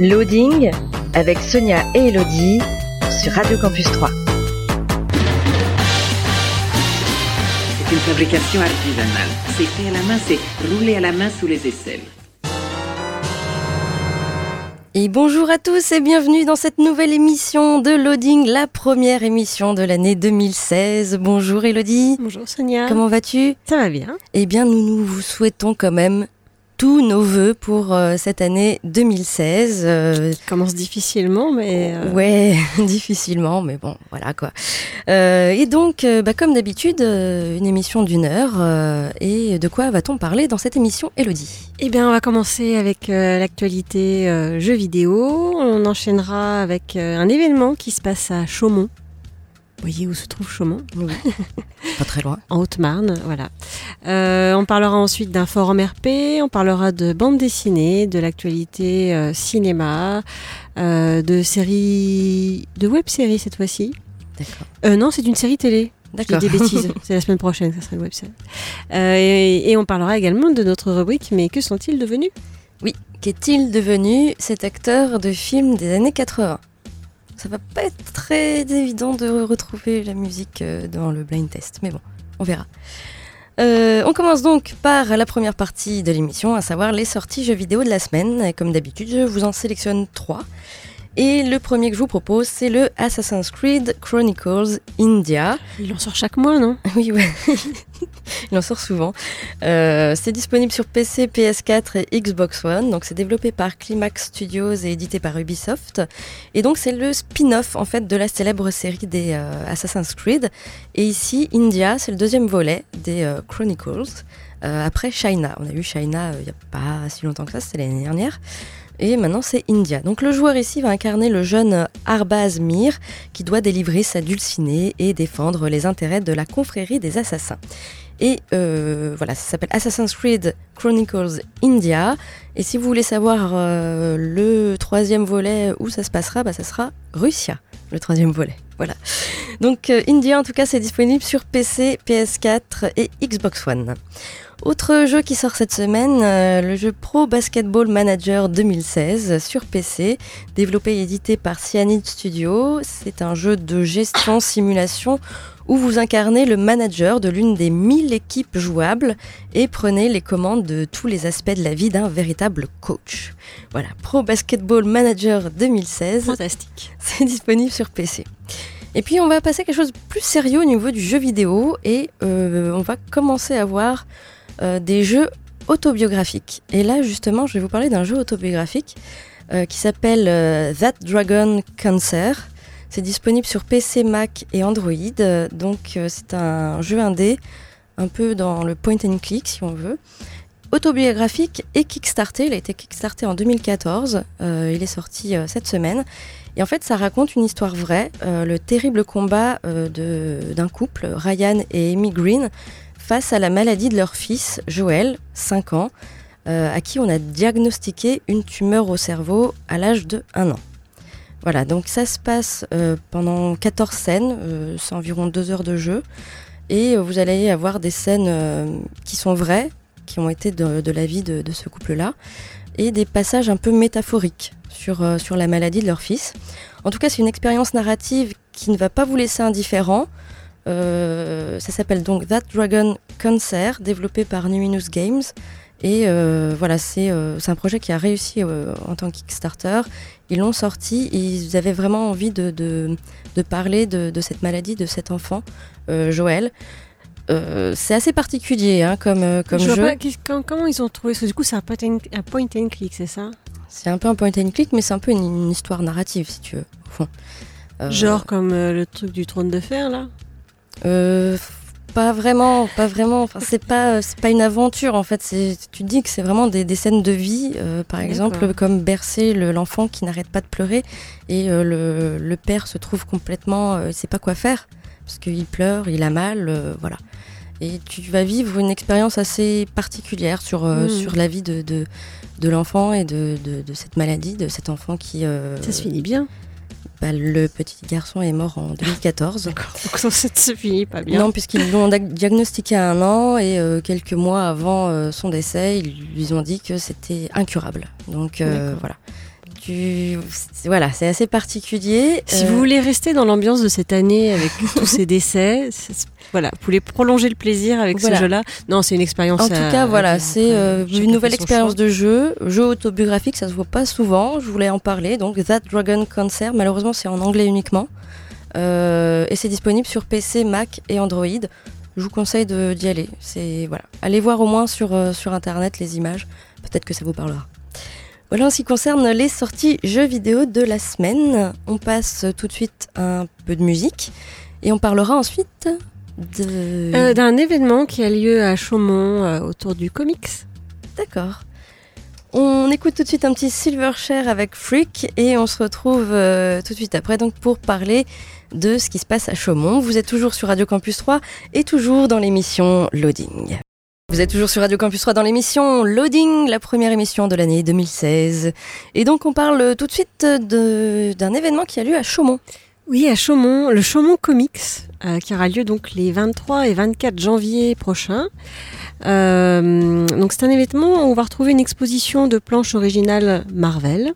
Loading avec Sonia et Elodie sur Radio Campus 3. C'est une fabrication artisanale. C'est fait à la main, c'est roulé à la main sous les aisselles. Et bonjour à tous et bienvenue dans cette nouvelle émission de Loading, la première émission de l'année 2016. Bonjour Elodie. Bonjour Sonia. Comment vas-tu? Ça va bien. Eh bien, nous, nous vous souhaitons quand même tous nos voeux pour euh, cette année 2016. Euh, Qui commence difficilement, mais. euh, Ouais, difficilement, mais bon, voilà quoi. Euh, et donc, bah, comme d'habitude, une émission d'une heure. et de quoi va-t-on parler dans cette émission, Elodie? Eh bien, on va commencer avec l'actualité jeux vidéo. On enchaînera avec un événement qui se passe à Chaumont. Vous voyez où se trouve Chaumont Pas très loin. En Haute-Marne, voilà. Euh, on parlera ensuite d'un forum RP, on parlera de bande dessinée, de l'actualité euh, cinéma, euh, de séries, de web-séries cette fois-ci. D'accord. Non, c'est une série télé. D'accord. des bêtises. c'est la semaine prochaine, ça sera une web-série. Euh, et, et on parlera également de notre rubrique, mais que sont-ils devenus? Oui, qu'est-il devenu cet acteur de film des années 80 Ça va pas être très évident de retrouver la musique euh, dans le blind test, mais bon, on verra. Euh, on commence donc par la première partie de l'émission, à savoir les sorties jeux vidéo de la semaine. Comme d'habitude, je vous en sélectionne trois. Et le premier que je vous propose, c'est le Assassin's Creed Chronicles India. Il en sort chaque mois, non? Oui, ouais. Il en sort souvent. Euh, c'est disponible sur PC, PS4 et Xbox One. Donc, c'est développé par Climax Studios et édité par Ubisoft. Et donc, c'est le spin-off, en fait, de la célèbre série des euh, Assassin's Creed. Et ici, India, c'est le deuxième volet des euh, Chronicles. Après China. On a eu China il n'y a pas si longtemps que ça, c'était l'année dernière. Et maintenant, c'est India. Donc, le joueur ici va incarner le jeune Arbaz Mir, qui doit délivrer sa dulcinée et défendre les intérêts de la confrérie des assassins. Et euh, voilà, ça s'appelle Assassin's Creed Chronicles India. Et si vous voulez savoir euh, le troisième volet où ça se passera, bah, ça sera Russia, le troisième volet. Voilà. Donc euh, India, en tout cas, c'est disponible sur PC, PS4 et Xbox One. Autre jeu qui sort cette semaine, euh, le jeu Pro Basketball Manager 2016 sur PC, développé et édité par Cyanide Studio. C'est un jeu de gestion simulation où vous incarnez le manager de l'une des 1000 équipes jouables et prenez les commandes de tous les aspects de la vie d'un véritable coach. Voilà, Pro Basketball Manager 2016. Fantastique. C'est disponible sur PC. Et puis on va passer à quelque chose de plus sérieux au niveau du jeu vidéo et euh, on va commencer à voir des jeux autobiographiques. Et là justement je vais vous parler d'un jeu autobiographique euh, qui s'appelle euh, That Dragon Cancer. C'est disponible sur PC, Mac et Android. Euh, Donc euh, c'est un jeu indé, un peu dans le point and click si on veut. Autobiographique et kickstarté. Il a été kickstarté en 2014. Euh, il est sorti euh, cette semaine. Et en fait, ça raconte une histoire vraie, euh, le terrible combat euh, d'un couple, Ryan et Amy Green, face à la maladie de leur fils, Joël, 5 ans, euh, à qui on a diagnostiqué une tumeur au cerveau à l'âge de 1 an. Voilà, donc ça se passe euh, pendant 14 scènes, euh, c'est environ 2 heures de jeu, et vous allez avoir des scènes qui sont vraies, qui ont été de, la vie de, ce couple-là, et des passages un peu métaphoriques sur la maladie de leur fils. En tout cas, c'est une expérience narrative qui ne va pas vous laisser indifférent. Euh, ça s'appelle donc That Dragon Cancer, développé par Numinous Games. Et euh, voilà, c'est euh, c'est un projet qui a réussi euh, en tant que Kickstarter. Ils l'ont sorti ils avaient vraiment envie de, de, de parler de, de cette maladie, de cet enfant, Joël. C'est assez particulier hein, comme, comme Je vois jeu. pas, quand- comment ils ont trouvé ça? Du coup, c'est un point and, un point and click, c'est ça? C'est un peu un point and click, mais c'est un peu une, une histoire narrative, si tu veux, au fond. Genre comme le truc du trône de fer, là? Euh, Pas vraiment, pas vraiment. Enfin, c'est pas, c'est pas une aventure en fait. C'est, tu dis que c'est vraiment des, des scènes de vie, euh, par exemple, comme bercer le- l'enfant qui n'arrête pas de pleurer et euh, le, le père se trouve complètement, euh, il sait pas quoi faire parce qu'il pleure, il a mal, euh, voilà. Et tu vas vivre une expérience assez particulière sur euh, Mm. sur la vie de de, de l'enfant et de, de de cette maladie, de cet enfant qui. euh, Ça se finit bien. Bah, le petit garçon est mort en 2014. D'accord. Donc ça se finit pas bien. Non, puisqu'ils l'ont diagnostiqué à un an et euh, quelques mois avant euh, son décès, ils lui ont dit que c'était incurable. Donc euh, voilà. Tu... Voilà, c'est assez particulier. Si Euh, vous voulez rester dans l'ambiance de cette année avec tous ces décès, voilà, vous voulez prolonger le plaisir avec Voilà. ce jeu-là? Non, c'est une expérience. En tout à- cas, voilà, c'est euh, une nouvelle expérience choix. de jeu, jeu autobiographique, ça se voit pas souvent. Je voulais en parler. Donc, That Dragon Cancer, malheureusement, c'est en anglais uniquement, Euh, et c'est disponible sur PC, Mac et Android. Je vous conseille d'y aller. C'est voilà, allez voir au moins sur euh, sur internet les images. Peut-être que ça vous parlera. Voilà en ce qui concerne les sorties jeux vidéo de la semaine. On passe tout de suite un peu de musique et on parlera ensuite de. Euh, D'un événement qui a lieu à Chaumont euh, autour du comics. D'accord. On écoute tout de suite un petit Silverchair avec Freak et on se retrouve euh, tout de suite après donc pour parler de ce qui se passe à Chaumont. Vous êtes toujours sur Radio Campus 3 et toujours dans l'émission Loading. Vous êtes toujours sur Radio Campus 3 dans l'émission Loading, la première émission de l'année 2016. Et donc on parle tout de suite d'un événement qui a lieu à Chaumont. Oui, à Chaumont, le Chaumont Comics, euh, qui aura lieu donc les 23 et 24 janvier prochains. Euh, donc c'est un événement où on va retrouver une exposition de planches originales Marvel.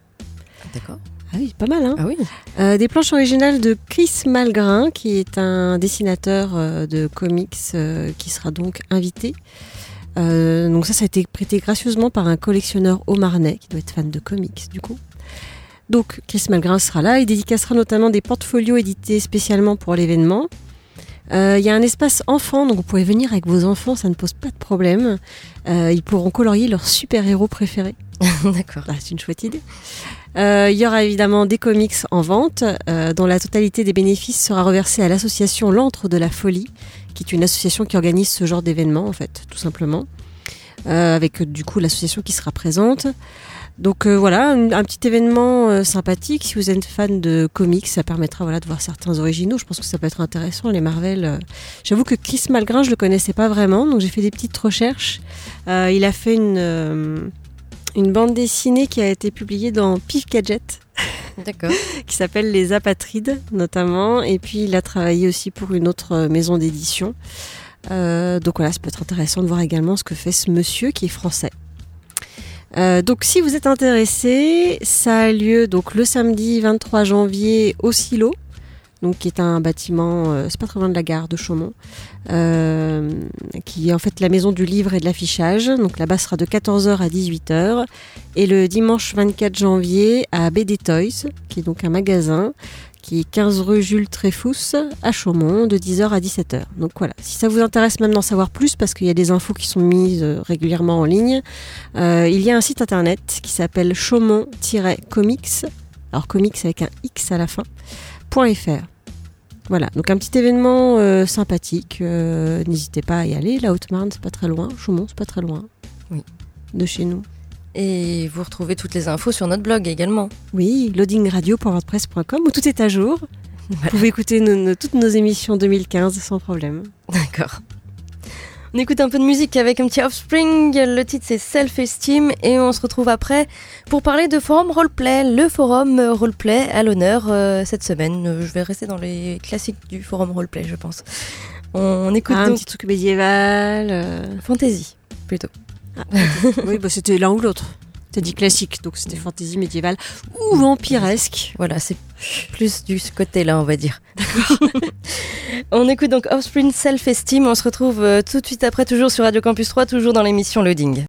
D'accord. Ah oui, pas mal, hein Ah oui. Euh, des planches originales de Chris Malgrin, qui est un dessinateur de comics qui sera donc invité. Euh, donc ça, ça a été prêté gracieusement par un collectionneur au Marnais, qui doit être fan de comics du coup. Donc Chris Malgrin sera là, il dédicacera notamment des portfolios édités spécialement pour l'événement. Euh, Il y a un espace enfant, donc vous pouvez venir avec vos enfants, ça ne pose pas de problème. Euh, ils pourront colorier leurs super-héros préférés. D'accord. Ah, c'est une chouette idée. Euh, il y aura évidemment des comics en vente, euh, dont la totalité des bénéfices sera reversée à l'association L'Antre de la Folie, qui est une association qui organise ce genre d'événement, en fait, tout simplement. Euh, avec euh, du coup l'association qui sera présente. Donc euh, voilà, un, petit événement sympathique. Si vous êtes fan de comics, ça permettra voilà, de voir certains originaux. Je pense que ça peut être intéressant, les Marvel. J'avoue que Chris Malgrin, je le connaissais pas vraiment, donc j'ai fait des petites recherches. Il a fait une, une bande dessinée qui a été publiée dans Pif Gadget. qui s'appelle Les Apatrides, notamment. Et puis il a travaillé aussi pour une autre euh, maison d'édition. Euh, donc voilà, ça peut être intéressant de voir également ce que fait ce monsieur qui est français. Euh, donc si vous êtes intéressé, ça a lieu donc le samedi 23 janvier au Silo, donc qui est un bâtiment, euh, c'est pas très loin de la gare de Chaumont, euh, qui est en fait la maison du livre et de l'affichage. Donc là-bas sera de 14h à 18h. Et le dimanche 24 janvier à BD Toys, qui est donc un magasin qui est 15 rue Jules Tréfous à Chaumont de 10h à 17h. Donc voilà, si ça vous intéresse même d'en savoir plus parce qu'il y a des infos qui sont mises euh, régulièrement en ligne, euh, il y a un site internet qui s'appelle chaumont-comics, alors comics avec un X à la fin, .fr. Voilà, donc un petit événement euh, sympathique, euh, n'hésitez pas à y aller, la Haute-Marne c'est pas très loin, Chaumont c'est pas très loin. Oui. De chez nous. Et vous retrouvez toutes les infos sur notre blog également. Oui, loadingradio.wordpress.com où tout est à jour. Vous pouvez écouter nos- nos- toutes nos émissions 2015 sans problème. D'accord. On écoute un peu de musique avec un petit Offspring. Le titre c'est Self Esteem et on se retrouve après pour parler de forum roleplay. Le forum roleplay à l'honneur euh, cette semaine. Je vais rester dans les classiques du forum roleplay, je pense. On écoute Ah, un petit truc médiéval. euh. fantasy plutôt. oui, bah, c'était l'un ou l'autre. T'as dit classique, donc c'était fantasy médiévale ou vampiresque. Voilà, c'est plus du côté-là, on va dire. on écoute donc Offspring Self Esteem. On se retrouve euh, tout de suite après, toujours sur Radio Campus 3, toujours dans l'émission Loading.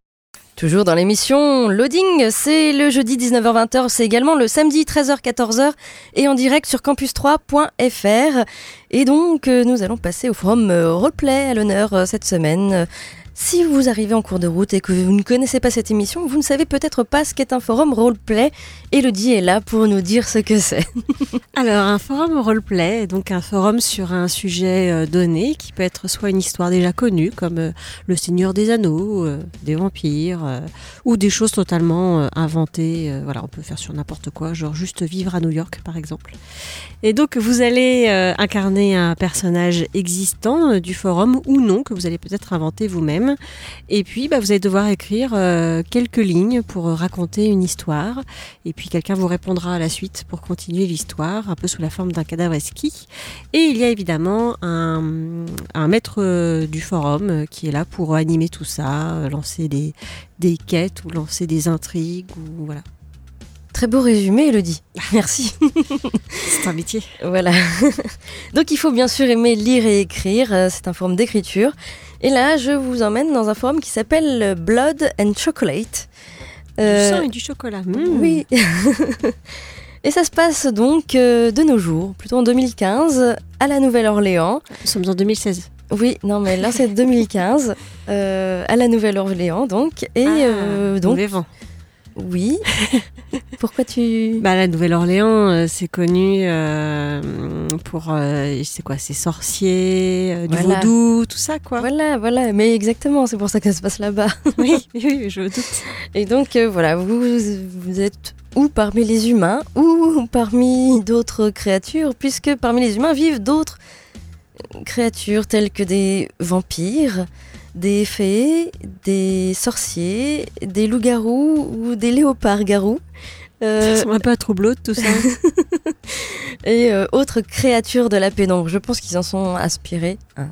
Toujours dans l'émission Loading, c'est le jeudi 19h-20h, c'est également le samedi 13h-14h et en direct sur campus3.fr. Et donc, euh, nous allons passer au forum euh, roleplay à l'honneur cette semaine. Si vous arrivez en cours de route et que vous ne connaissez pas cette émission, vous ne savez peut-être pas ce qu'est un forum roleplay. Elodie est là pour nous dire ce que c'est. Alors, un forum roleplay est donc un forum sur un sujet euh, donné qui peut être soit une histoire déjà connue, comme euh, le Seigneur des Anneaux, euh, des vampires, ou des choses totalement inventées. voilà, on peut faire sur n'importe quoi, genre juste vivre à New York, par exemple. Et donc, vous allez incarner un personnage existant du forum ou non, que vous allez peut-être inventer vous-même. Et puis, bah, vous allez devoir écrire euh, quelques lignes pour euh, raconter une histoire. Et puis, quelqu'un vous répondra à la suite pour continuer l'histoire, un peu sous la forme d'un cadavre esquis. Et il y a évidemment un, un maître euh, du forum euh, qui est là pour animer tout ça, lancer des, des quêtes ou lancer des intrigues. Ou, voilà. Très beau résumé, Elodie. Merci. C'est un métier. Voilà. Donc il faut bien sûr aimer lire et écrire, c'est un forum d'écriture. Et là, je vous emmène dans un forum qui s'appelle Blood and Chocolate. Euh, Du sang et du chocolat. Mmh. Oui. et ça se passe donc euh, de nos jours, plutôt en 2015, à la Nouvelle-Orléans. Nous sommes en 2016. Oui, non mais là c'est 2015, euh, à la Nouvelle-Orléans donc. Et euh, donc, Mauvais vent. Oui. Pourquoi tu... Bah, la Nouvelle-Orléans, euh, c'est connu euh, pour, euh, c'est quoi, c'est sorciers, du Voilà. vaudou, tout ça, quoi. Voilà, voilà, mais exactement, c'est pour ça que ça se passe là-bas. oui, oui, je doute. Et donc voilà, vous, vous êtes ou parmi les humains ou parmi d'autres créatures, puisque parmi les humains vivent d'autres créatures telles que des vampires, des fées, des sorciers, des loups-garous ou des léopards-garous. euh, Ça un peu à troubleau tout ça. et euh, autres créatures de la pénombre. Je pense qu'ils en sont inspirés. hein.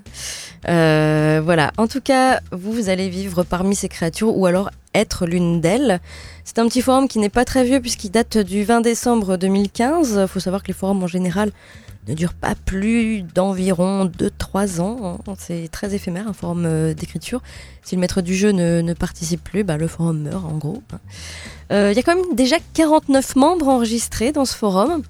Euh, voilà. En tout cas, vous, vous allez vivre parmi ces créatures ou alors être l'une d'elles. C'est un petit forum qui n'est pas très vieux puisqu'il date du 20 décembre 2015. Il faut savoir que les forums en général ne durent pas plus d'environ 2-3 ans. hein. C'est très éphémère, un forum euh, d'écriture. Si le maître du jeu ne, ne participe plus, bah, le forum meurt en gros. Euh, Il y a quand même déjà 49 membres enregistrés dans ce forum.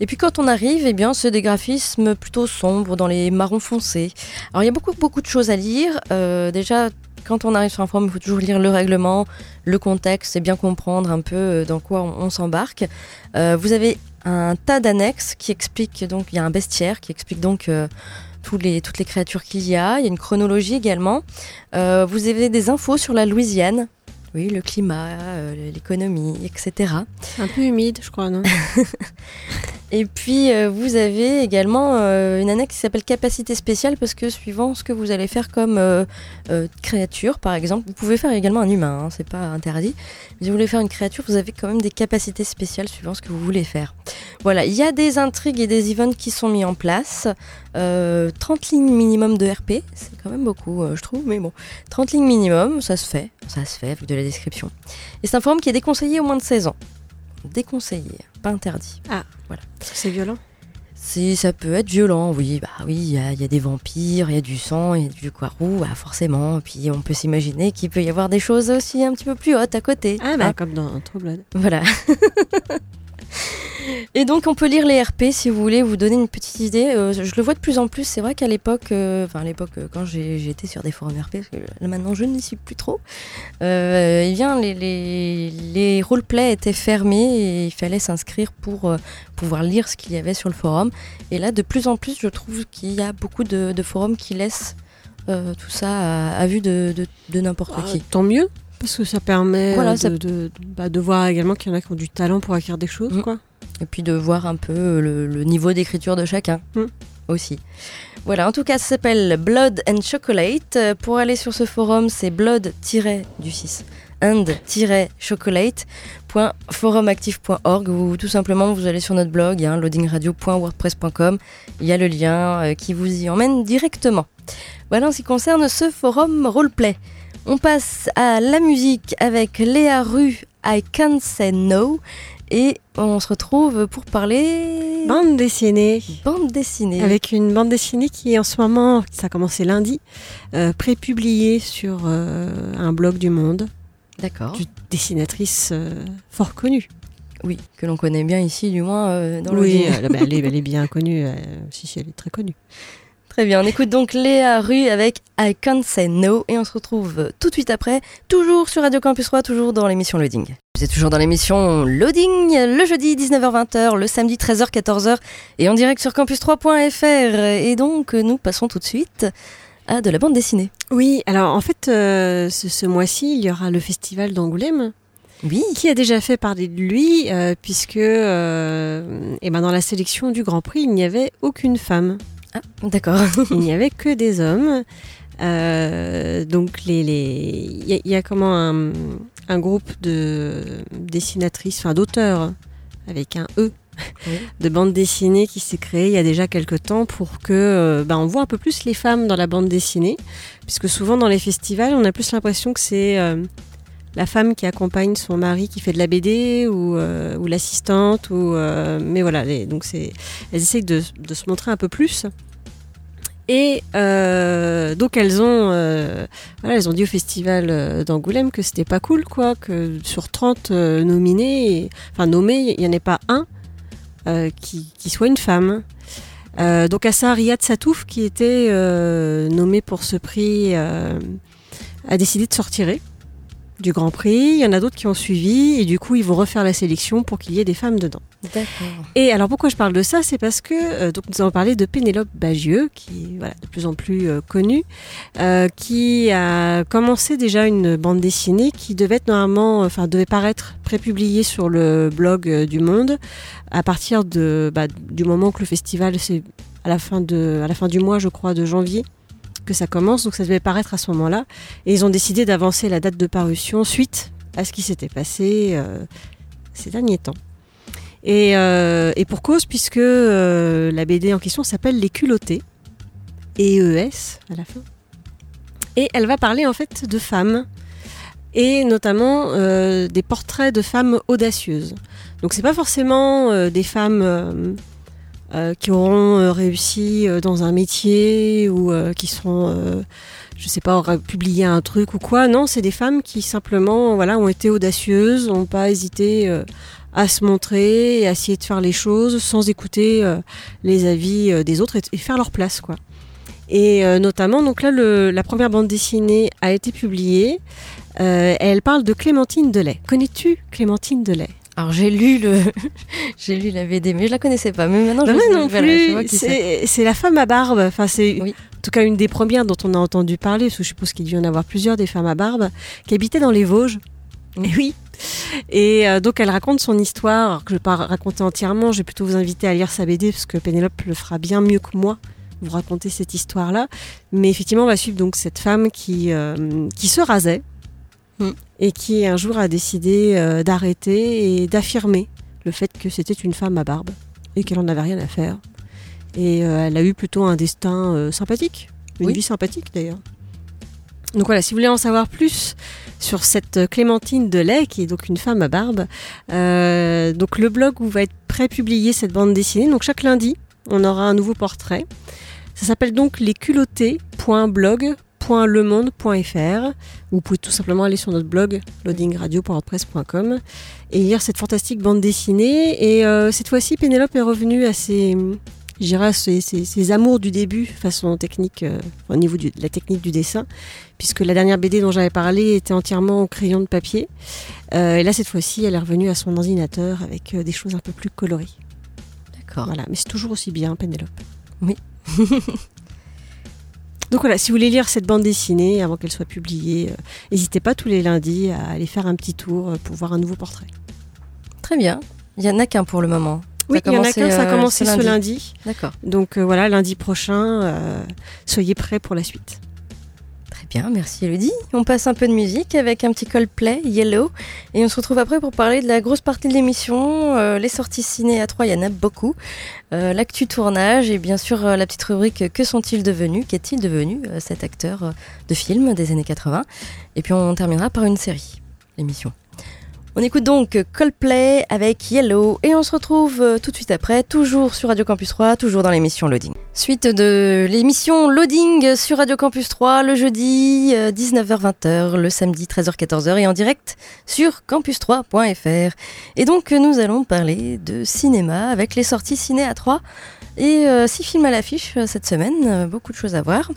Et puis quand on arrive, eh bien, c'est des graphismes plutôt sombres, dans les marrons foncés. Alors il y a beaucoup, beaucoup de choses à lire. Euh, déjà, quand on arrive sur un forum, il faut toujours lire le règlement, le contexte et bien comprendre un peu dans quoi on, s'embarque. Vous avez un tas d'annexes qui expliquent, donc il y a un bestiaire qui explique donc euh, tous les, toutes les créatures qu'il y a. Il y a une chronologie également. Euh, vous avez des infos sur la Louisiane. Oui, le climat, euh, l'économie, etc. un peu humide, je crois, non? Et puis, euh, vous avez également euh, une annexe qui s'appelle capacité spéciale parce que suivant ce que vous allez faire comme euh, créature, par exemple, vous pouvez faire également un humain, hein, c'est pas interdit. Mais si vous voulez faire une créature, vous avez quand même des capacités spéciales suivant ce que vous voulez faire. Voilà, il y a des intrigues et des events qui sont mis en place. Euh, 30 lignes minimum de RP, c'est quand même beaucoup, je trouve, mais bon. 30 lignes minimum, ça se fait, ça se fait avec de la description. Et c'est un forum qui est déconseillé au moins de 16 ans. Déconseillé, pas interdit. C'est violent? Si ça peut être violent, oui, bah oui, il y, a- il y a des vampires, il y a du sang, il y a du quarou, bah forcément. Puis on peut s'imaginer qu'il peut y avoir des choses aussi un petit peu plus hautes à côté. Ah, bah, Hein, comme dans True Blood. voilà. Et donc on peut lire les RP si vous voulez vous donner une petite idée. Euh, je le vois de plus en plus. C'est vrai qu'à l'époque, euh, enfin à l'époque euh, quand été sur des forums RP, parce que là, maintenant je n'y suis plus trop. Eh bien les les, les roleplays étaient fermés et il fallait s'inscrire pour pouvoir lire ce qu'il y avait sur le forum. Et là de plus en plus, je trouve qu'il y a beaucoup de, de forums qui laissent tout ça à, à vue de, de, de n'importe Ah, qui. tant mieux, parce que ça permet Voilà, euh, de, ça- de- bah, de voir également qu'il y en a qui ont du talent pour acquérir des choses, Mm. quoi. Et puis de voir un peu le, le niveau d'écriture de chacun Mm. aussi. Voilà, en tout cas, ça s'appelle Blood and Chocolate. Euh, Pour aller sur ce forum, c'est blood-du 6 and-chocolate.forumactif.org ou tout simplement vous allez sur notre blog hein, loadingradio.wordpress.com il y a le lien euh, qui vous y emmène directement voilà en ce qui concerne ce forum roleplay on passe à la musique avec Léa Rue I Can't Say No et on se retrouve pour parler Bande dessinée. bande dessinée. Avec une bande dessinée qui, en ce moment, ça a commencé lundi, euh, pré-publiée sur euh, un blog du Monde, D'accord. d'une dessinatrice euh, fort connue. Oui, que l'on connaît bien ici, du moins dans oui, le elle, bah, elle est, elle est bien connue. si, si, elle est très connue. Très bien, on écoute donc Léa Rue avec I Can't Say No et on se retrouve tout de suite après, toujours sur Radio Campus 3, toujours dans l'émission Loading. Vous êtes toujours dans l'émission Loading, le jeudi 19h-20h, le samedi 13h-14h et en direct sur campus3.fr. Et donc nous passons tout de suite à de la bande dessinée. Oui, alors en fait, euh, ce, ce mois-ci, il y aura le festival d'Angoulême. Oui. Qui a déjà fait parler de lui, euh, puisque euh, eh ben dans la sélection du Grand Prix, il n'y avait aucune femme. Ah, d'accord. il n'y avait que des hommes. Euh, donc les, les... Il, y a, il y a comment un, un groupe de dessinatrices, enfin d'auteurs, avec un E, Oui. de bande dessinée qui s'est créé il y a déjà quelques temps pour que bah, on voit un peu plus les femmes dans la bande dessinée, puisque souvent dans les festivals, on a plus l'impression que c'est euh, la femme qui accompagne son mari qui fait de la BD ou, euh, ou l'assistante ou euh, mais voilà donc c'est elles essayent de, se montrer un peu plus. Et euh, donc elles ont euh, voilà elles ont dit au festival d'Angoulême que c'était pas cool quoi que sur 30 euh, nominés enfin nommés il y en ait pas un qui, soit une femme. Donc à ça Riyad Satouf qui était nommé pour ce prix a décidé de se retirer du Grand Prix. Il y en a d'autres qui ont suivi et du coup ils vont refaire la sélection pour qu'il y ait des femmes dedans. D'accord. Et alors pourquoi je parle de ça? C'est parce que euh, donc nous allons parler de Pénélope Bagieux, qui est voilà, de plus en plus euh, connue, euh, qui a commencé déjà une bande dessinée qui devait être normalement, enfin devait paraître prépubliée sur le blog du Monde à partir de bah, du moment que le festival c'est à la fin de à la fin du mois je crois de janvier que ça commence, donc ça devait paraître à ce moment-là. Et ils ont décidé d'avancer la date de parution suite à ce qui s'était passé euh, ces derniers temps. Et, euh, et pour cause, puisque euh, la BD en question s'appelle Les culottés, EES à la fin. Et elle va parler en fait de femmes, et notamment des portraits de femmes audacieuses. Donc c'est pas forcément des femmes euh, qui auront euh, réussi euh, dans un métier ou qui euh, je sais pas, auraient publié un truc ou quoi. Non, c'est des femmes qui simplement, voilà, ont été audacieuses, n'ont pas hésité à se montrer et à essayer de faire les choses sans écouter les avis des autres et, faire leur place, quoi. Et notamment, donc là, la première bande dessinée a été publiée. Elle parle de Clémentine Delay. Connais-tu Clémentine Delay? Alors j'ai lu le, j'ai lu la BD, mais je la connaissais pas. Mais maintenant, Bah, je sais- non voilà, je vois plus. qui c'est. C'est la femme à barbe. Enfin, c'est Oui. en tout cas une des premières dont on a entendu parler, parce que je suppose qu'il y en avoir plusieurs des femmes à barbe, qui habitaient dans les Vosges. Et oui. Et euh, donc elle raconte son histoire, alors que je vais pas raconter entièrement. Je vais plutôt vous inviter à lire sa BD parce que Pénélope le fera bien mieux que moi. Vous raconter cette histoire-là, mais effectivement, on va suivre donc cette femme qui euh, qui se rasait. Et qui un jour a décidé euh, d'arrêter et d'affirmer le fait que c'était une femme à barbe et qu'elle en avait rien à faire. Et euh, elle a eu plutôt un destin euh, sympathique, une Oui. vie sympathique d'ailleurs. Donc voilà, si vous voulez en savoir plus sur cette Clémentine Delay, qui est donc une femme à barbe, euh, donc le blog où va être pré-publiée cette bande dessinée, donc chaque lundi, on aura un nouveau portrait. Ça s'appelle donc lesculottés.blog.lemonde.fr. Vous pouvez tout simplement aller sur notre blog loadingradio.wordpress.com et lire cette fantastique bande dessinée. Et euh, cette fois-ci, Pénélope est revenue à ses, à ses, ses- ses amours du début, façon technique, euh, au niveau du- de la technique du dessin, puisque la dernière BD dont j'avais parlé était entièrement au crayon de papier. Euh, et là, cette fois-ci, elle est revenue à son ordinateur avec des choses un peu plus colorées. D'accord. Voilà, mais c'est toujours aussi bien, Pénélope. Oui. Donc voilà, si vous voulez lire cette bande dessinée avant qu'elle soit publiée, euh, n'hésitez pas tous les lundis à aller faire un petit tour euh, pour voir un nouveau portrait. Très bien. Il y en a qu'un pour le moment. Oui, il y en a qu'un, ça a euh, commencé ce lundi. lundi. D'accord. Donc euh, voilà, lundi prochain, soyez prêts pour la suite. Merci Elodie. On passe un peu de musique avec un petit Coldplay, Yellow. Et on se retrouve après pour parler de la grosse partie de l'émission, euh, les sorties ciné à trois, il y en a beaucoup. Euh, L'actu tournage et bien sûr euh, la petite rubrique Que sont-ils devenus Qu'est-il devenu cet acteur de film des années 80 Et puis on terminera par une série, l'émission. On écoute donc Coldplay avec Yellow et on se retrouve tout de suite après, toujours sur Radio Campus 3, toujours dans l'émission Loading. Suite de l'émission Loading sur Radio Campus 3 le jeudi euh, 19h-20h, le samedi 13h-14h et en direct sur campus3.fr. Et donc euh, nous allons parler de cinéma avec les sorties ciné à 3 Et euh, six films à l'affiche euh, cette semaine, euh, beaucoup de choses à voir.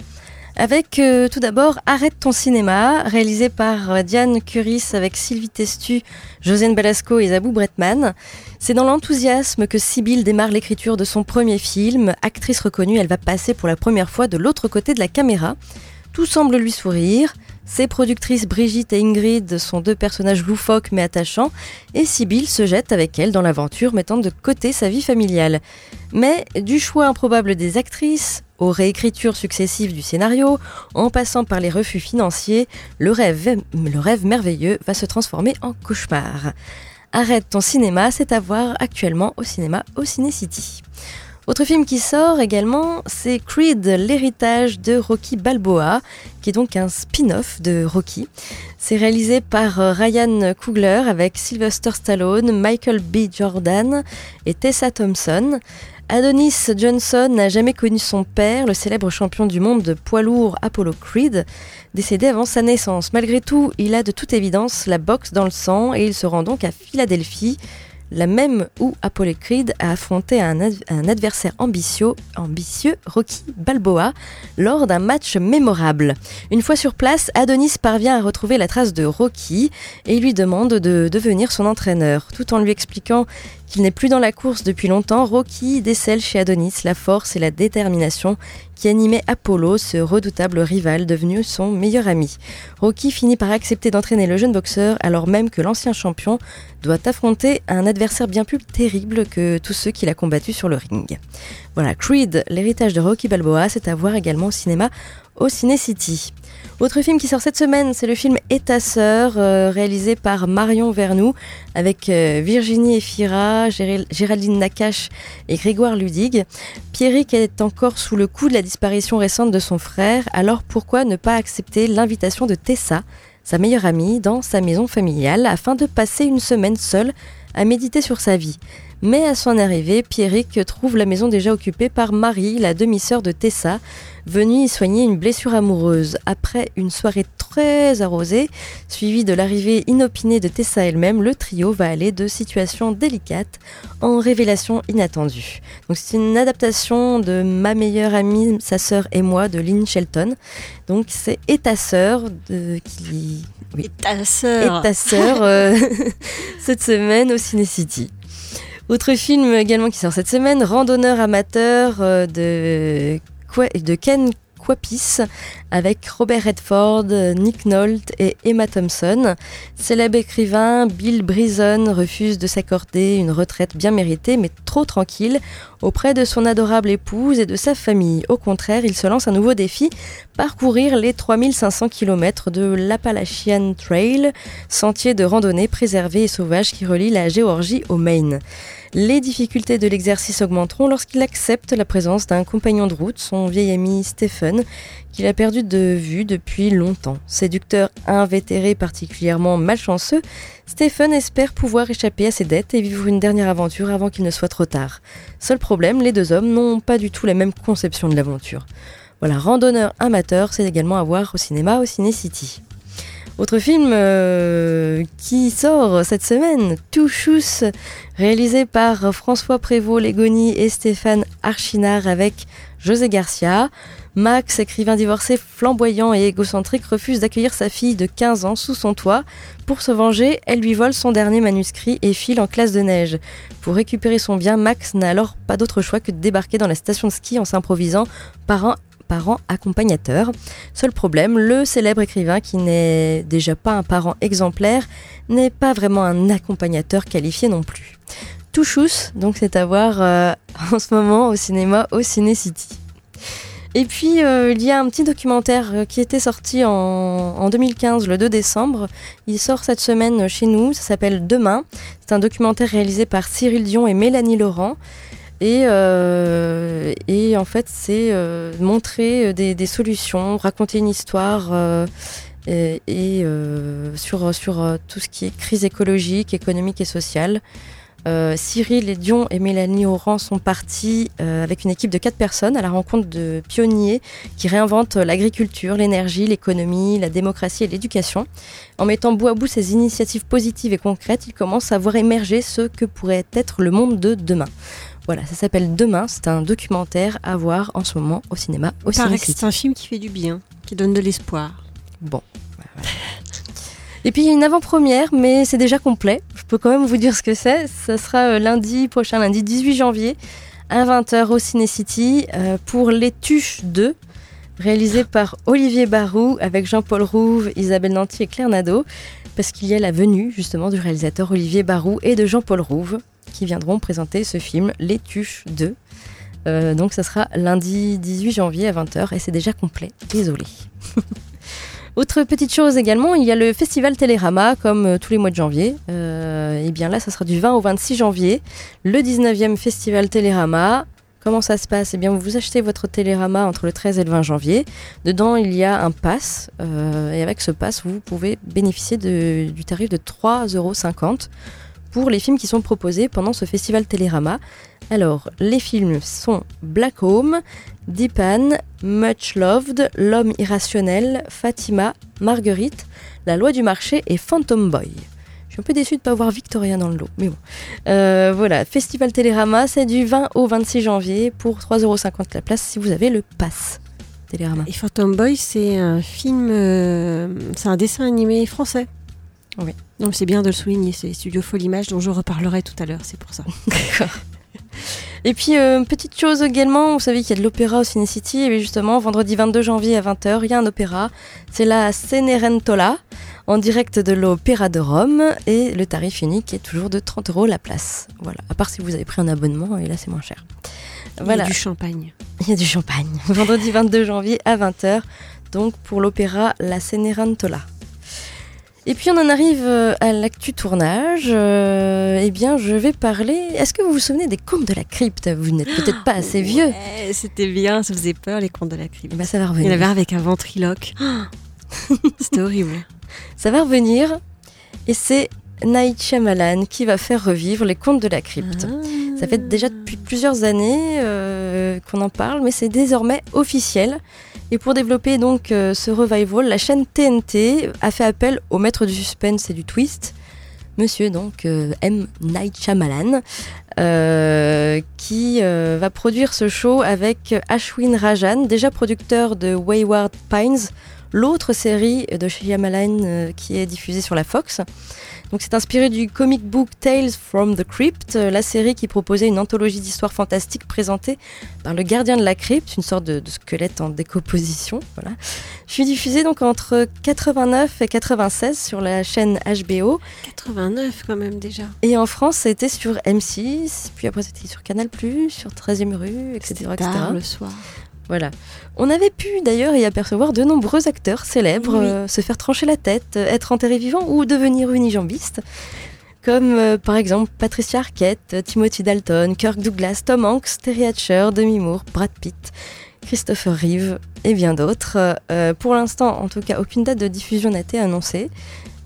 Avec euh, tout d'abord Arrête ton cinéma, réalisé par euh, Diane Curis avec Sylvie Testu, Josiane Balasco et Zabou Bretman. C'est dans l'enthousiasme que Sibylle démarre l'écriture de son premier film. Actrice reconnue, elle va passer pour la première fois de l'autre côté de la caméra. Tout semble lui sourire. Ses productrices Brigitte et Ingrid sont deux personnages loufoques mais attachants, et Sibylle se jette avec elle dans l'aventure, mettant de côté sa vie familiale. Mais du choix improbable des actrices, aux réécritures successives du scénario, en passant par les refus financiers, le rêve, le rêve merveilleux va se transformer en cauchemar. Arrête ton cinéma, c'est à voir actuellement au cinéma au Ciné City. Autre film qui sort également, c'est Creed, l'héritage de Rocky Balboa, qui est donc un spin-off de Rocky. C'est réalisé par euh, Ryan Coogler avec Sylvester Stallone, Michael B. Jordan et Tessa Thompson. Adonis Johnson n'a jamais connu son père, le célèbre champion du monde de poids lourd Apollo Creed, décédé avant sa naissance. Malgré tout, il a de toute évidence la boxe dans le sang et il se rend donc à Philadelphie, la même où Apollo Creed a affronté un, ad- un adversaire ambitieux, ambitieux, Rocky Balboa, lors d'un match mémorable. Une fois sur place, Adonis parvient à retrouver la trace de Rocky et lui demande de devenir son entraîneur. Tout en lui expliquant qu'il n'est plus dans la course depuis longtemps, Rocky décèle chez Adonis la force et la détermination qui animaient Apollo, ce redoutable rival devenu son meilleur ami. Rocky finit par accepter d'entraîner le jeune boxeur alors même que l'ancien champion doit affronter un adversaire bien plus terrible que tous ceux qu'il a combattus sur le ring. Voilà, Creed, l'héritage de Rocky Balboa, c'est à voir également au cinéma au Ciné City. Autre film qui sort cette semaine, c'est le film Et ta sœur, euh, réalisé par Marion Vernou, avec euh, Virginie Efira, Géral- Géraldine Nakache et Grégoire Ludig. Pierrick est encore sous le coup de la disparition récente de son frère, alors pourquoi ne pas accepter l'invitation de Tessa, sa meilleure amie, dans sa maison familiale, afin de passer une semaine seule à méditer sur sa vie? Mais à son arrivée, Pierrick trouve la maison déjà occupée par Marie, la demi-sœur de Tessa, venue y soigner une blessure amoureuse. Après une soirée très arrosée, suivie de l'arrivée inopinée de Tessa elle-même, le trio va aller de situations délicates en révélations inattendues. Donc c'est une adaptation de Ma meilleure amie, sa sœur et moi de Lynn Shelton. Donc c'est Et ta sœur de qui oui. Et ta Et sœur. ta sœur euh, cette semaine au Ciné City. Autre film également qui sort cette semaine, Randonneur amateur euh, de, de Ken Kwapis avec Robert Redford, Nick Nolte et Emma Thompson. Célèbre écrivain, Bill Brison refuse de s'accorder une retraite bien méritée mais trop tranquille auprès de son adorable épouse et de sa famille. Au contraire, il se lance un nouveau défi, parcourir les 3500 km de l'Appalachian Trail, sentier de randonnée préservé et sauvage qui relie la Géorgie au Maine. Les difficultés de l'exercice augmenteront lorsqu'il accepte la présence d'un compagnon de route, son vieil ami Stephen, qu'il a perdu de vue depuis longtemps. Séducteur invétéré particulièrement malchanceux, Stephen espère pouvoir échapper à ses dettes et vivre une dernière aventure avant qu'il ne soit trop tard. Seul problème, les deux hommes n'ont pas du tout la même conception de l'aventure. Voilà, Randonneur amateur, c'est également à voir au cinéma au Ciné City. Autre film euh, qui sort cette semaine, Touchous, réalisé par François Prévost-Légoni et Stéphane Archinard avec José Garcia. Max, écrivain divorcé flamboyant et égocentrique, refuse d'accueillir sa fille de 15 ans sous son toit. Pour se venger, elle lui vole son dernier manuscrit et file en classe de neige. Pour récupérer son bien, Max n'a alors pas d'autre choix que de débarquer dans la station de ski en s'improvisant parent, parent accompagnateur. Seul problème, le célèbre écrivain, qui n'est déjà pas un parent exemplaire, n'est pas vraiment un accompagnateur qualifié non plus. Touchous, donc c'est à voir euh, en ce moment au cinéma au Ciné City. Et puis, euh, il y a un petit documentaire euh, qui était sorti en, en 2015, le 2 décembre. Il sort cette semaine chez nous, ça s'appelle Demain. C'est un documentaire réalisé par Cyril Dion et Mélanie Laurent. Et, euh, et en fait, c'est euh, montrer des, des solutions, raconter une histoire euh, et, euh, sur, sur euh, tout ce qui est crise écologique, économique et sociale. Euh, Cyril et Dion et Mélanie Oran sont partis euh, avec une équipe de quatre personnes à la rencontre de pionniers qui réinventent l'agriculture, l'énergie, l'économie, la démocratie et l'éducation. En mettant bout à bout ces initiatives positives et concrètes, ils commencent à voir émerger ce que pourrait être le monde de demain. Voilà, ça s'appelle Demain. C'est un documentaire à voir en ce moment au cinéma, au Il paraît Ciné que City. c'est un film qui fait du bien, qui donne de l'espoir. Bon. Et puis il y a une avant-première, mais c'est déjà complet. Je peux quand même vous dire ce que c'est. Ça sera euh, lundi prochain, lundi 18 janvier, à 20h au Ciné City, euh, pour Les Tuches 2, réalisé par Olivier Barou, avec Jean-Paul Rouve, Isabelle Nanty et Claire Nadeau, parce qu'il y a la venue justement du réalisateur Olivier Barou et de Jean-Paul Rouve, qui viendront présenter ce film, Les Tuches 2. Euh, donc ça sera lundi 18 janvier à 20h, et c'est déjà complet. Désolé. Autre petite chose également, il y a le festival Télérama, comme euh, tous les mois de janvier. Euh, et bien là, ça sera du 20 au 26 janvier, le 19e festival Télérama. Comment ça se passe? Eh bien, vous achetez votre Télérama entre le 13 et le 20 janvier. Dedans, il y a un pass. et avec ce pass, vous pouvez bénéficier du tarif de 3,50 euros pour les films qui sont proposés pendant ce festival Télérama. Alors, les films sont Black Home, Deepan, Much Loved, L'homme irrationnel, Fatima, Marguerite, La loi du marché et Phantom Boy. Je suis un peu déçue de ne pas voir Victoria dans le lot, mais bon. Euh, voilà, Festival Télérama, c'est du 20 au 26 janvier pour 3,50€ la place si vous avez le pass Télérama. Et Phantom Boy, c'est un film, euh, c'est un dessin animé français. Oui. Donc c'est bien de le souligner, c'est Studio Folle Image dont je reparlerai tout à l'heure, c'est pour ça. Et puis, euh, petite chose également, vous savez qu'il y a de l'opéra au Ciné City, et justement, vendredi 22 janvier à 20h, il y a un opéra, c'est la Cenerentola, en direct de l'Opéra de Rome, et le tarif unique est toujours de 30 euros la place. Voilà, à part si vous avez pris un abonnement, et là c'est moins cher. Voilà. du champagne. Il y a du champagne. Vendredi 22 janvier à 20h, donc pour l'opéra La Cenerentola. Et puis on en arrive euh, à l'actu tournage. Euh, eh bien, je vais parler. Est-ce que vous vous souvenez des contes de la crypte? Vous n'êtes peut-être pas assez vieux. Ouais, C'était bien, ça faisait peur les contes de la crypte. Eh ben, ça va Il y en revenir. avait avec un ventriloque. C'était horrible. Ça va revenir. Et c'est Night Shyamalan qui va faire revivre les contes de la crypte. Ça fait déjà depuis plusieurs années euh, qu'on en parle, mais c'est désormais officiel. Et pour développer donc euh, ce revival, la chaîne TNT a fait appel au maître du suspense et du twist, Monsieur donc euh, M Night Shyamalan, euh, qui va produire ce show avec Ashwin Rajan, déjà producteur de Wayward Pines, l'autre série de Shyamalan qui est diffusée sur la Fox. Donc c'est inspiré du comic book Tales from the Crypt, euh, la série qui proposait une anthologie d'histoires fantastiques présentée par le gardien de la crypte, une sorte de, de squelette en décomposition. Voilà. Fut diffusée donc entre 89 et 96 sur la chaîne HBO 89 quand même déjà. et en France c'était sur M6, puis après c'était sur Canal+, sur 13e rue, etc. etc. Tard le soir. Voilà. On avait pu d'ailleurs y apercevoir de nombreux acteurs célèbres Oui. euh, se faire trancher la tête, euh, être enterrés vivants ou devenir unijambistes. Comme euh, par exemple Patricia Arquette, Timothy Dalton, Kirk Douglas, Tom Hanks, Terry Hatcher, Demi Moore, Brad Pitt, Christopher Reeve et bien d'autres. Euh, pour l'instant, en tout cas, aucune date de diffusion n'a été annoncée.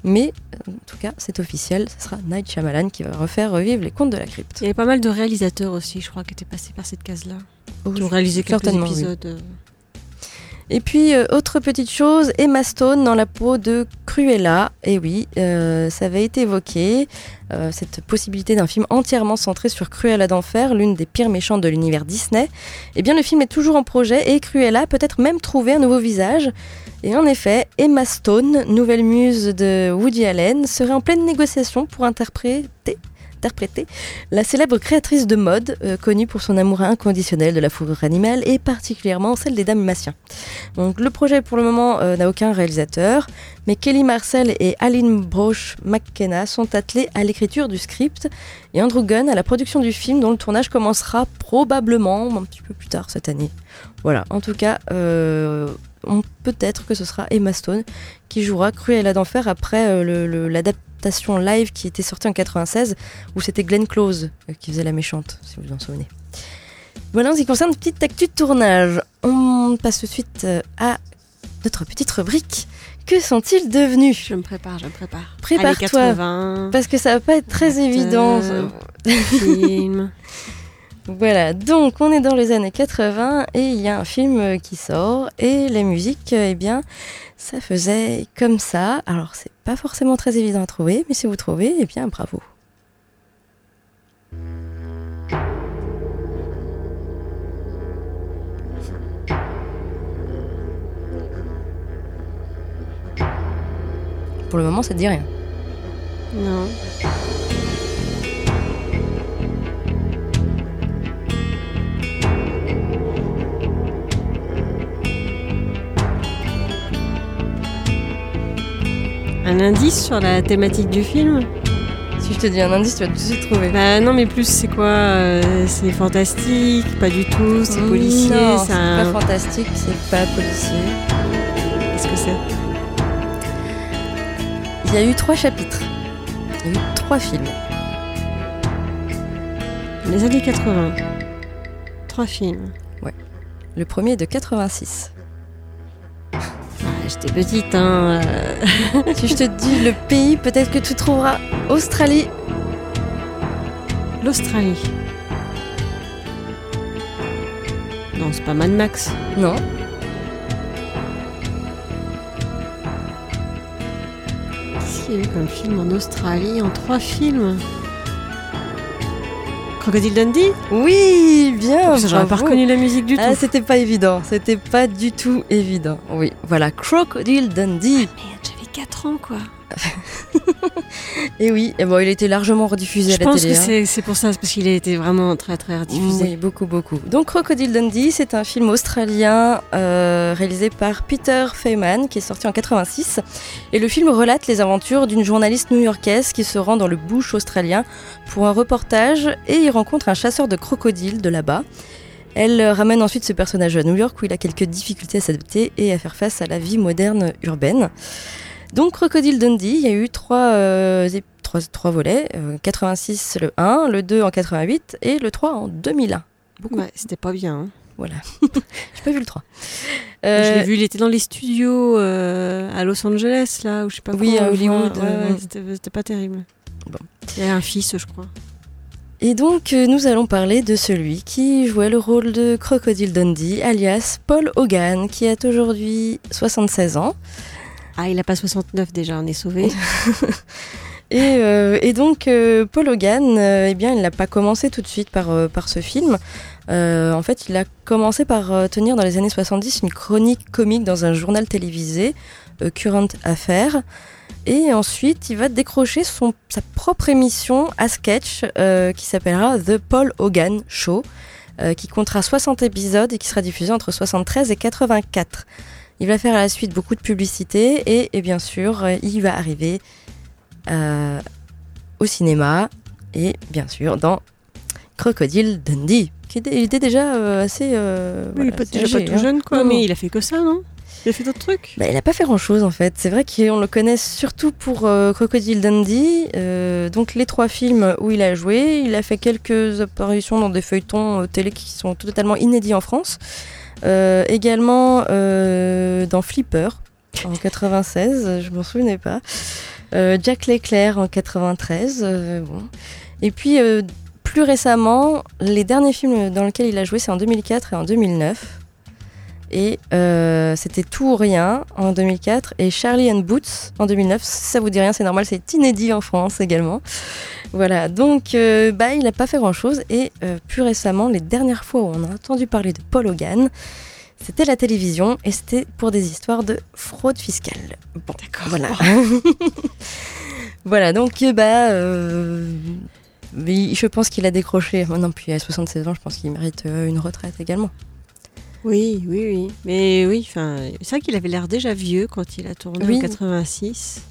Mais en tout cas, c'est officiel, ce sera Night Shyamalan qui va refaire revivre les contes de la crypte. Il y avait pas mal de réalisateurs aussi, je crois, qui étaient passés par cette case-là. Qui ont réalisé quelques Certainement, oui. épisodes. euh. Et puis, euh, autre petite chose, Emma Stone dans la peau de Cruella. Et oui, euh, ça avait été évoqué, euh, cette possibilité d'un film entièrement centré sur Cruella d'Enfer, l'une des pires méchantes de l'univers Disney. Eh bien, le film est toujours en projet et Cruella peut être même trouvé un nouveau visage. Et en effet, Emma Stone, nouvelle muse de Woody Allen, serait en pleine négociation pour interpréter interpréter la célèbre créatrice de mode, euh, connue pour son amour inconditionnel de la fourrure animale et particulièrement celle des dames massiens. Donc le projet pour le moment euh, n'a aucun réalisateur, mais Kelly Marcel et Aline Broche McKenna sont attelés à l'écriture du script et Andrew Gunn à la production du film dont le tournage commencera probablement un petit peu plus tard cette année. Voilà, en tout cas, euh, peut-être que ce sera Emma Stone qui jouera Cruella d'Enfer après euh, live qui était sortie en 96 où c'était Glenn Close euh, qui faisait la méchante, si vous vous en souvenez. Voilà en ce qui concerne petite actu de tournage. On passe tout de suite euh, à notre petite rubrique. Que sont-ils devenus? Je me prépare, je me prépare. Prépare-toi. Années 80, Parce que ça va pas être très évident. film. Voilà, donc on est dans les années 80 et il y a un film euh, qui sort et la musique, eh bien, ça faisait comme ça. Alors c'est pas forcément très évident à trouver, mais si vous trouvez, eh bien bravo. Pour le moment, ça ne dit rien. Non. Un indice sur la thématique du film Si je te dis un indice, tu vas tout de suite trouver. Bah non, mais plus c'est quoi euh, C'est fantastique Pas du tout C'est Mm, policier Non, C'est un... pas fantastique, c'est pas policier. Qu'est-ce que c'est? Il y a eu trois chapitres. Il y a eu trois films. Les années 80. Trois films. Le premier est de 86. J'étais petite, hein. euh. si je te dis le pays, peut-être que tu trouveras Australie. L'Australie. Non, c'est pas Mad Max. Non. Qu'est-ce qu'il y a eu comme film en Australie? En trois films? Crocodile Dundee Oui, bien. J'aurais pas reconnu la musique du tout. Ah, c'était pas évident. C'était pas du tout évident. Oui, voilà, Crocodile Dundee. Merde, j'avais 4 ans, quoi. Et oui, et bon, il a été largement rediffusé Je à la pense télé. que hein. c'est c'est pour ça, parce qu'il a été vraiment très très rediffusé. Oui, beaucoup, beaucoup. Donc Crocodile Dundee, c'est un film australien euh, réalisé par Peter Feynman qui est sorti en 86. Et le film relate les aventures d'une journaliste new-yorkaise qui se rend dans le bush australien pour un reportage et y rencontre un chasseur de crocodiles de là-bas. Elle euh, ramène ensuite ce personnage à New York où il a quelques difficultés à s'adapter et à faire face à la vie moderne urbaine. Donc Crocodile Dundee, il y a eu trois, euh, trois, trois volets, euh, 86 le 1, le 2 en 88 et le 3 en 2001. Beaucoup. Ouais, c'était pas bien. hein. Voilà. J'ai pas vu le 3. Je Euh, l'ai vu, il était dans les studios euh, à Los Angeles, là, ou je sais pas Oui, quoi, à Hollywood, voit. Ouais, euh, ouais, c'était pas terrible. Bon. Il y avait un fils, je crois. Et donc, euh, nous allons parler de celui qui jouait le rôle de Crocodile Dundee, alias Paul Hogan, qui a aujourd'hui 76 ans. Ah, il a pas 69 déjà, on est sauvé. Et, euh, et donc, euh, Paul Hogan, euh, eh bien, il n'a pas commencé tout de suite par, par ce film. En fait, il a commencé par tenir dans les années 70 une chronique comique dans un journal télévisé, Current Affairs. Et ensuite, il va décrocher son, sa propre émission à sketch qui s'appellera The Paul Hogan Show, qui comptera 60 épisodes et qui sera diffusé entre 73 et 84. Il va faire à la suite beaucoup de publicité et, et bien sûr, euh, il va arriver euh, au cinéma et bien sûr dans Crocodile Dundee, qui était, il était déjà euh, assez. euh, Oui, voilà, pas, assez déjà âgé, pas hein. tout jeune, quoi, Non, mais il a fait que ça, non? Il a fait d'autres trucs? Bah, il n'a pas fait grand chose en fait. C'est vrai qu'on le connaît surtout pour euh, Crocodile Dundee. euh, donc les trois films où il a joué. Il a fait quelques apparitions dans des feuilletons euh, télé qui sont totalement inédits en France. Euh, également euh, dans Flipper en 96, je m'en souvenais pas. Euh, Jack Leclerc en 93. euh, bon. Et puis plus récemment, les derniers films dans lesquels il a joué, c'est en 2004 et en 2009. Et euh, c'était Tout ou Rien en 2004 et Charlie and Boots en 2009. Si ça vous dit rien, c'est normal, c'est inédit en France également. Voilà, donc euh, bah, il n'a pas fait grand-chose. Et euh, plus récemment, les dernières fois où on a entendu parler de Paul Hogan, c'était la télévision et c'était pour des histoires de fraude fiscale. Bon, d'accord. Voilà. voilà, donc bah, je pense qu'il a décroché. Maintenant, puis à 76 ans, je pense qu'il mérite une retraite également. Oui, oui, oui. Mais oui, enfin, c'est vrai qu'il avait l'air déjà vieux quand il a tourné Oui. en 86.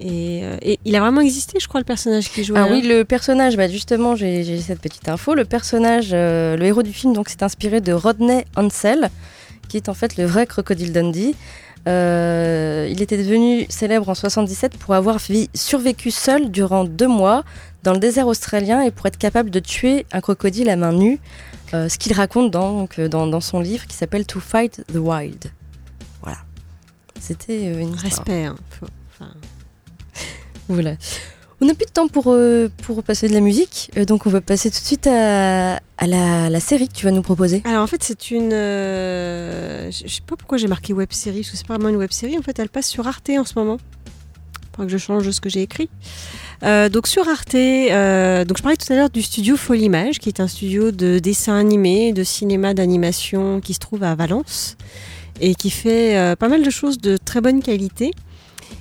Et, euh, et il a vraiment existé, je crois, le personnage qui jouait. Ah oui, le personnage, bah justement, j'ai cette petite info. Le personnage, euh, le héros du film, donc, c'est inspiré de Rodney Hansel, qui est en fait le vrai crocodile Dundee. Euh, il était devenu célèbre en 77 pour avoir survécu seul durant deux mois dans le désert australien et pour être capable de tuer un crocodile à main nue. euh, ce qu'il raconte dans, donc, euh, dans, dans son livre qui s'appelle To Fight the Wild. Voilà. C'était une. Respect. hein. Enfin, Voilà. On n'a plus de temps pour, euh, pour passer de la musique, euh, donc on va passer tout de suite à, à la, la série que tu vas nous proposer. Alors en fait, c'est une. euh, Je sais pas pourquoi j'ai marqué web série, parce que c'est pas vraiment une web série. En fait, elle passe sur Arte en ce moment. Faudra que je change ce que j'ai écrit. Euh, donc sur Arte, donc je parlais tout à l'heure du studio Folimage, qui est un studio de dessin animé, de cinéma d'animation qui se trouve à Valence et qui fait pas mal de choses de très bonne qualité.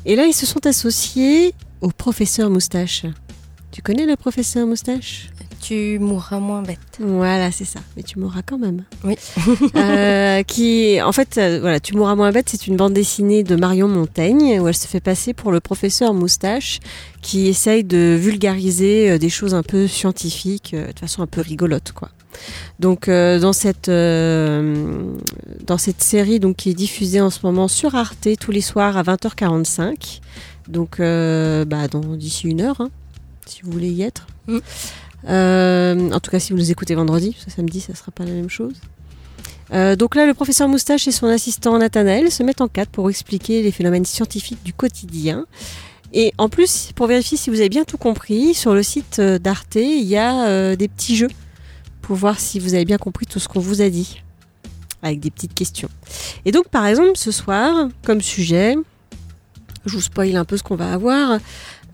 Et là, ils se sont associés au professeur Moustache. Tu connais le professeur Moustache? Tu mourras moins bête. Voilà, c'est ça. Mais tu mourras quand même. Oui. Euh, qui, en fait, euh, voilà, tu mourras moins bête. C'est une bande dessinée de Marion Montaigne où elle se fait passer pour le professeur Moustache, qui essaye de vulgariser euh, des choses un peu scientifiques de façon un peu rigolote, quoi. Donc euh, dans cette euh, dans cette série donc qui est diffusée en ce moment sur Arte tous les soirs à 20h45. Donc euh, bah dans d'ici une heure hein, si vous voulez y être. Mm. En tout cas si vous nous écoutez vendredi, parce que samedi ça sera pas la même chose. Donc là, le professeur Moustache et son assistant Nathanaël se mettent en quatre pour expliquer les phénomènes scientifiques du quotidien. Et en plus, pour vérifier si vous avez bien tout compris, sur le site d'Arte, il y a des petits jeux pour voir si vous avez bien compris tout ce qu'on vous a dit, avec des petites questions. Et donc, par exemple, ce soir, comme sujet, je vous spoil un peu ce qu'on va avoir.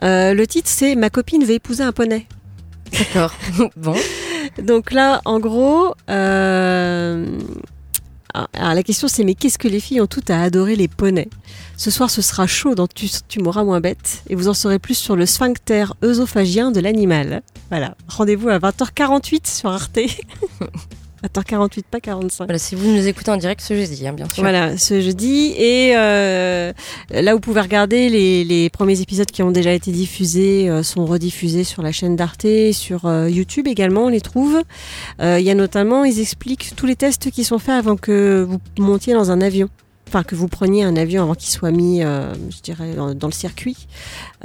euh, le titre, c'est Ma copine veut épouser un poney. D'accord. bon. Donc là, en gros, euh, alors la question c'est mais qu'est-ce que les filles ont toutes à adorer les poneys? Ce soir, ce sera chaud dans tu, tu mourras moins bête et vous en saurez plus sur le sphincter œsophagien de l'animal. Voilà, rendez-vous à 20h48 sur Arte. 20h48, pas 45. Voilà, si vous nous écoutez en direct ce jeudi, hein, bien sûr. Voilà, ce jeudi. Et euh, là, vous pouvez regarder les, les premiers épisodes qui ont déjà été diffusés, euh, sont rediffusés sur la chaîne d'Arte, sur euh, YouTube également, on les trouve. Euh, Il y a notamment, ils expliquent tous les tests qui sont faits avant que vous montiez dans un avion. Enfin, que vous preniez un avion avant qu'il soit mis, euh, je dirais, dans, dans le circuit.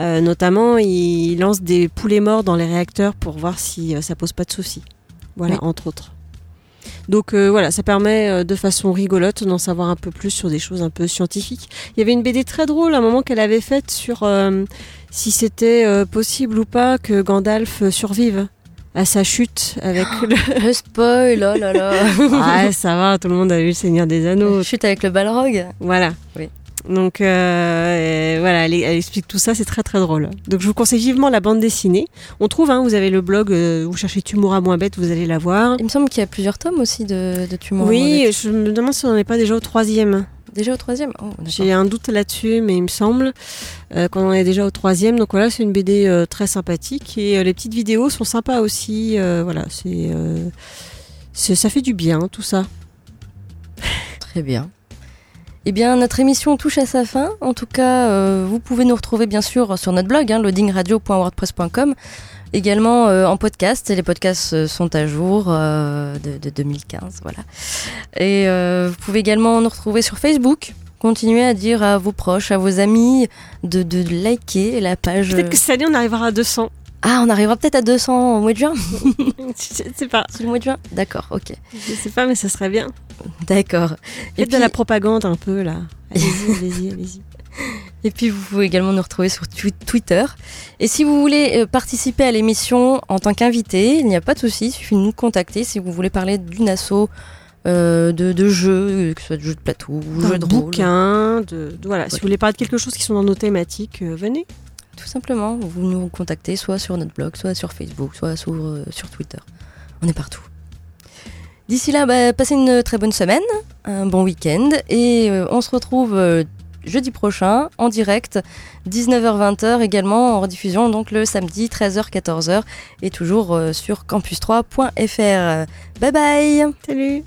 Euh, notamment, ils lancent des poulets morts dans les réacteurs pour voir si euh, ça pose pas de soucis. Voilà, Oui. entre autres. Donc euh, voilà, ça permet de façon rigolote d'en savoir un peu plus sur des choses un peu scientifiques. Il y avait une BD très drôle à un moment qu'elle avait faite sur si c'était possible ou pas que Gandalf survive à sa chute avec le... Le spoil, oh là là. Ah ça va, tout le monde a vu le Seigneur des Anneaux. Chute avec le balrog. Voilà. Oui. Donc euh, voilà, elle, elle explique tout ça, c'est très très drôle. Donc je vous conseille vivement la bande dessinée. On trouve, hein, vous avez le blog, euh, vous cherchez Tu mourras moins bête, vous allez la voir. Il me semble qu'il y a plusieurs tomes aussi de, de mourras moins Oui, bête. je me demande si on n'est pas déjà au troisième. Déjà au troisième oh. J'ai un doute là-dessus, mais il me semble euh, qu'on en est déjà au troisième. Donc voilà, c'est une BD euh, très sympathique et euh, les petites vidéos sont sympas aussi. euh, voilà, c'est, euh, c'est- ça fait du bien tout ça. Très bien. Eh bien, notre émission touche à sa fin. En tout cas, euh, vous pouvez nous retrouver bien sûr sur notre blog, hein, loadingradio.wordpress.com. Également euh, en podcast. Les podcasts euh, sont à jour euh, de, de 2015. Voilà. Et vous pouvez également nous retrouver sur Facebook. Continuez à dire à vos proches, à vos amis de, de liker la page. Peut-être que cette année on arrivera à 200. Ah, on arrivera peut-être à 200 au mois de juin. je sais pas. C'est le mois de juin D'accord, ok. Je sais pas, mais ça serait bien. D'accord. Et Faites de puis- la propagande un peu là. Allez-y, allez-y, allez-y. Et puis vous pouvez également nous retrouver sur twi- Twitter. Et si vous voulez euh, participer à l'émission en tant qu'invité, il n'y a pas de souci, il suffit de nous contacter si vous voulez parler d'une asso euh, de, de jeux, euh, que ce soit de jeux de plateau ou D'un jeux de rôle. bouquin, de, de- voilà. Si vous voulez parler de quelque chose qui sont dans nos thématiques, euh, venez. Tout simplement, vous nous contactez soit sur notre blog, soit sur Facebook, soit sur, euh, Twitter. On est partout. D'ici là, bah, passez une très bonne semaine, un bon week-end, et euh, on se retrouve euh, jeudi prochain en direct, 19h-20h également en rediffusion, donc le samedi 13h-14h, et toujours sur campus3.fr. Bye bye Salut